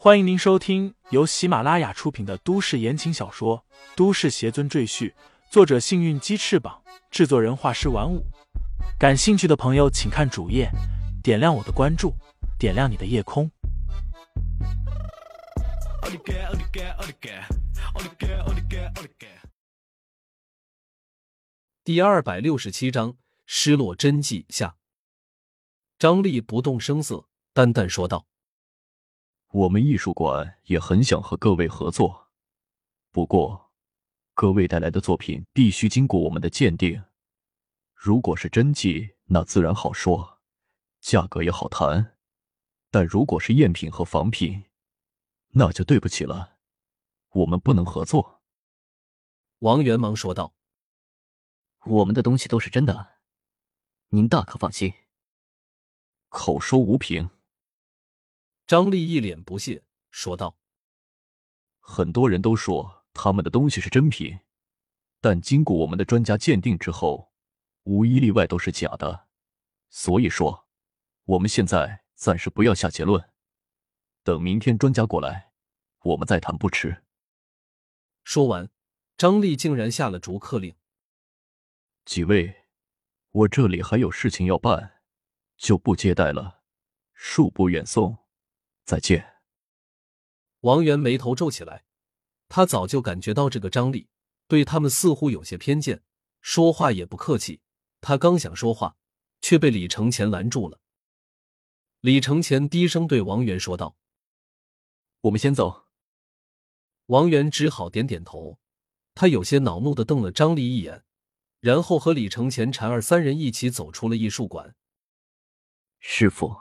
欢迎您收听由喜马拉雅出品的都市言情小说《都市邪尊赘婿》，作者：幸运鸡翅膀，制作人：画师玩五。感兴趣的朋友，请看主页，点亮我的关注，点亮你的夜空。第二百六十七章失落真迹下。张力不动声色，淡淡说道。我们艺术馆也很想和各位合作，不过，各位带来的作品必须经过我们的鉴定。如果是真迹，那自然好说，价格也好谈；但如果是赝品和仿品，那就对不起了，我们不能合作。王元忙说道：“我们的东西都是真的，您大可放心。”口说无凭。张丽一脸不屑说道：“很多人都说他们的东西是真品，但经过我们的专家鉴定之后，无一例外都是假的。所以说，我们现在暂时不要下结论，等明天专家过来，我们再谈不迟。”说完，张丽竟然下了逐客令：“几位，我这里还有事情要办，就不接待了，恕不远送。”再见。王源眉头皱起来，他早就感觉到这个张力对他们似乎有些偏见，说话也不客气。他刚想说话，却被李承前拦住了。李承前低声对王源说道：“我们先走。”王源只好点点头。他有些恼怒的瞪了张丽一眼，然后和李承前、婵儿三人一起走出了艺术馆。师傅，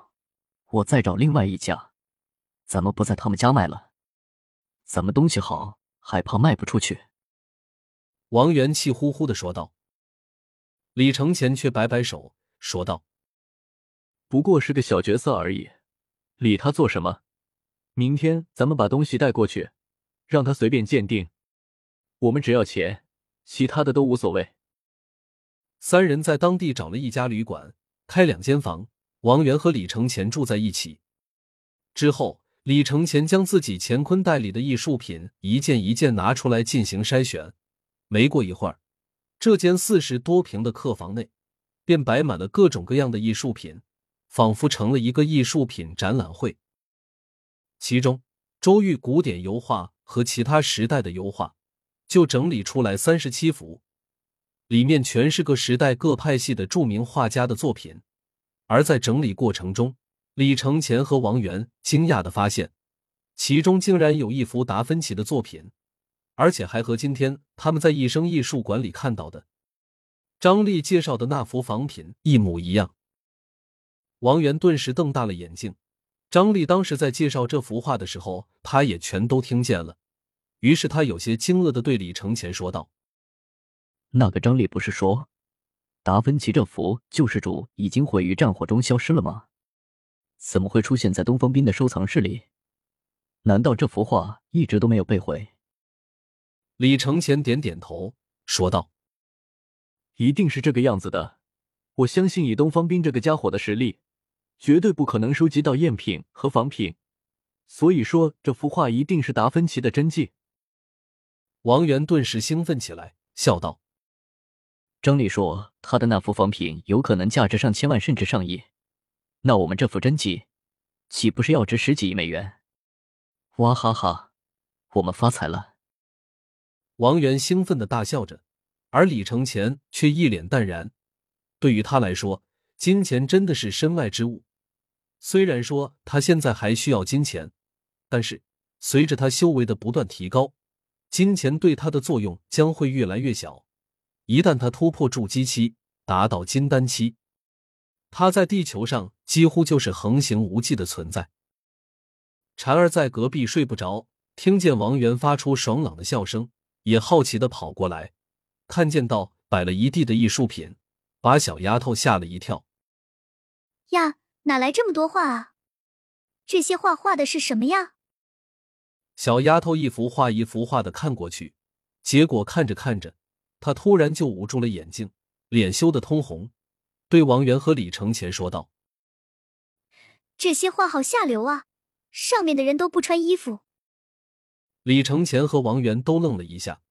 我再找另外一家。咱们不在他们家卖了，咱们东西好，还怕卖不出去。王元气呼呼的说道。李承前却摆摆手说道：“不过是个小角色而已，理他做什么？明天咱们把东西带过去，让他随便鉴定，我们只要钱，其他的都无所谓。”三人在当地找了一家旅馆，开两间房，王元和李承前住在一起。之后。李承前将自己乾坤袋里的艺术品一件一件拿出来进行筛选。没过一会儿，这间四十多平的客房内便摆满了各种各样的艺术品，仿佛成了一个艺术品展览会。其中，周玉古典油画和其他时代的油画就整理出来三十七幅，里面全是各时代各派系的著名画家的作品。而在整理过程中，李承前和王源惊讶的发现，其中竟然有一幅达芬奇的作品，而且还和今天他们在一生艺术馆里看到的张力介绍的那幅仿品一模一样。王源顿时瞪大了眼睛。张力当时在介绍这幅画的时候，他也全都听见了。于是他有些惊愕的对李承前说道：“那个张力不是说，达芬奇这幅救世主已经毁于战火中消失了吗？”怎么会出现在东方斌的收藏室里？难道这幅画一直都没有被毁？李承前点点头，说道：“一定是这个样子的。我相信以东方斌这个家伙的实力，绝对不可能收集到赝品和仿品。所以说，这幅画一定是达芬奇的真迹。”王源顿时兴奋起来，笑道：“张丽说他的那幅仿品有可能价值上千万，甚至上亿。”那我们这幅真迹，岂不是要值十几亿美元？哇哈哈，我们发财了！王源兴奋的大笑着，而李承前却一脸淡然。对于他来说，金钱真的是身外之物。虽然说他现在还需要金钱，但是随着他修为的不断提高，金钱对他的作用将会越来越小。一旦他突破筑基期，达到金丹期。他在地球上几乎就是横行无忌的存在。婵儿在隔壁睡不着，听见王源发出爽朗的笑声，也好奇的跑过来，看见到摆了一地的艺术品，把小丫头吓了一跳。呀，哪来这么多画啊？这些画画的是什么呀？小丫头一幅画一幅画的看过去，结果看着看着，她突然就捂住了眼睛，脸羞得通红。对王源和李承前说道：“这些画好下流啊！上面的人都不穿衣服。李承前和王源都愣了一下，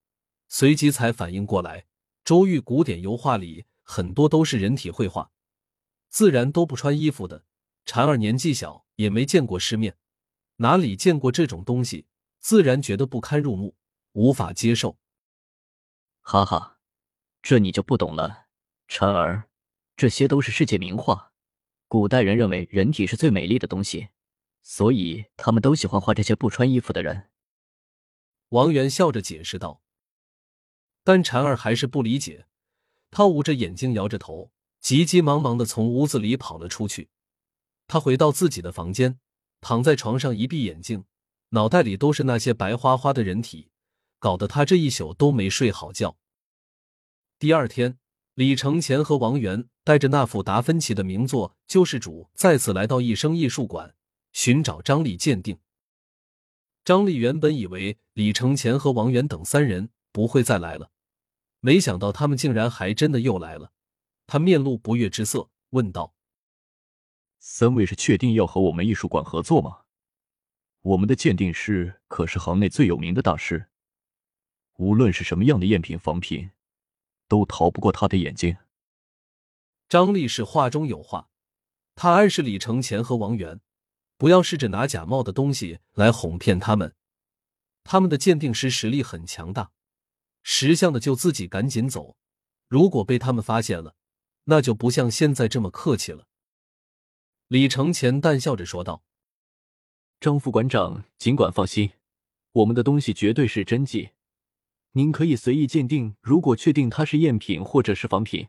随即才反应过来，周玉古典油画里很多都是人体绘画，自然都不穿衣服的。婵儿年纪小，也没见过世面，哪里见过这种东西，自然觉得不堪入目，无法接受。哈哈，这你就不懂了，婵儿，这些都是世界名画。古代人认为人体是最美丽的东西，所以他们都喜欢画这些不穿衣服的人。王源笑着解释道。但婵儿还是不理解，她捂着眼睛，摇着头，急急忙忙的从屋子里跑了出去。他回到自己的房间，躺在床上一闭眼睛，脑袋里都是那些白花花的人体，搞得他这一宿都没睡好觉。第二天，李承前和王源带着那幅达芬奇的名作《救世主》再次来到一生艺术馆，寻找张力鉴定。张力原本以为李承前和王源等三人不会再来了，没想到他们竟然还真的又来了。他面露不悦之色，问道。三位是确定要和我们艺术馆合作吗？我们的鉴定师可是行内最有名的大师，无论是什么样的赝品仿品，都逃不过他的眼睛。张力是话中有话，他暗示李承前和王源不要试着拿假冒的东西来哄骗他们。他们的鉴定师实力很强大，识相的就自己赶紧走，如果被他们发现了，那就不像现在这么客气了。李承前淡笑着说道：“张副馆长，尽管放心，我们的东西绝对是真迹，您可以随意鉴定。如果确定它是赝品或者是仿品，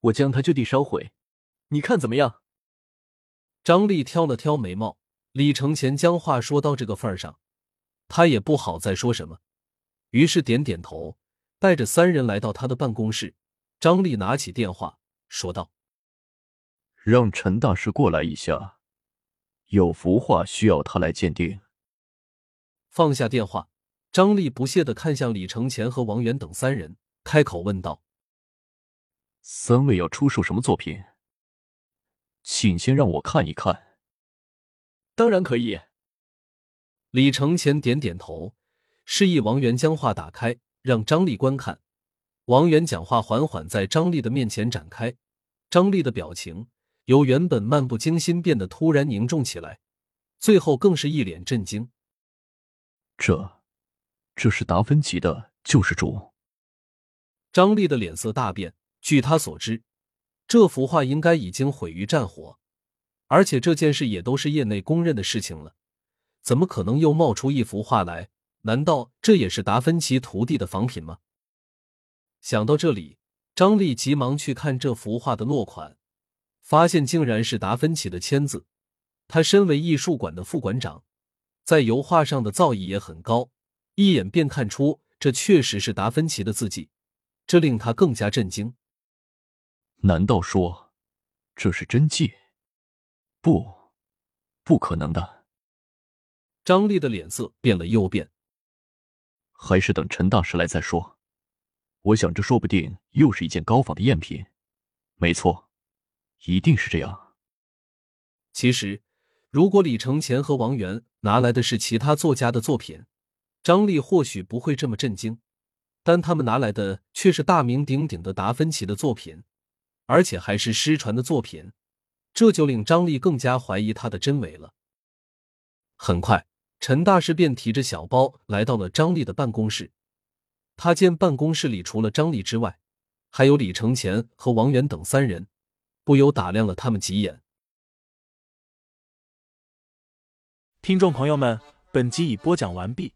我将它就地烧毁，你看怎么样？”张丽挑了挑眉毛，李承前将话说到这个份上，他也不好再说什么，于是点点头，带着三人来到他的办公室。张丽拿起电话说道。让陈大师过来一下，有幅画需要他来鉴定。放下电话，张丽不屑的看向李承前和王源等三人，开口问道：“三位要出售什么作品？请先让我看一看。”当然可以。李承前点点头，示意王源将画打开，让张丽观看。王源讲话缓缓在张丽的面前展开，张丽的表情。由原本漫不经心变得突然凝重起来，最后更是一脸震惊。这，这是达芬奇的《救世主》。张丽的脸色大变。据他所知，这幅画应该已经毁于战火，而且这件事也都是业内公认的事情了，怎么可能又冒出一幅画来？难道这也是达芬奇徒弟的仿品吗？想到这里，张丽急忙去看这幅画的落款。发现竟然是达芬奇的签字，他身为艺术馆的副馆长，在油画上的造诣也很高，一眼便看出这确实是达芬奇的字迹，这令他更加震惊。难道说这是真迹？不，不可能的。张丽的脸色变了又变，还是等陈大师来再说。我想这说不定又是一件高仿的赝品。没错。一定是这样。其实，如果李承前和王源拿来的是其他作家的作品，张力或许不会这么震惊。但他们拿来的却是大名鼎鼎的达芬奇的作品，而且还是失传的作品，这就令张力更加怀疑他的真伪了。很快，陈大师便提着小包来到了张力的办公室。他见办公室里除了张力之外，还有李承前和王源等三人。不由打量了他们几眼。听众朋友们，本集已播讲完毕，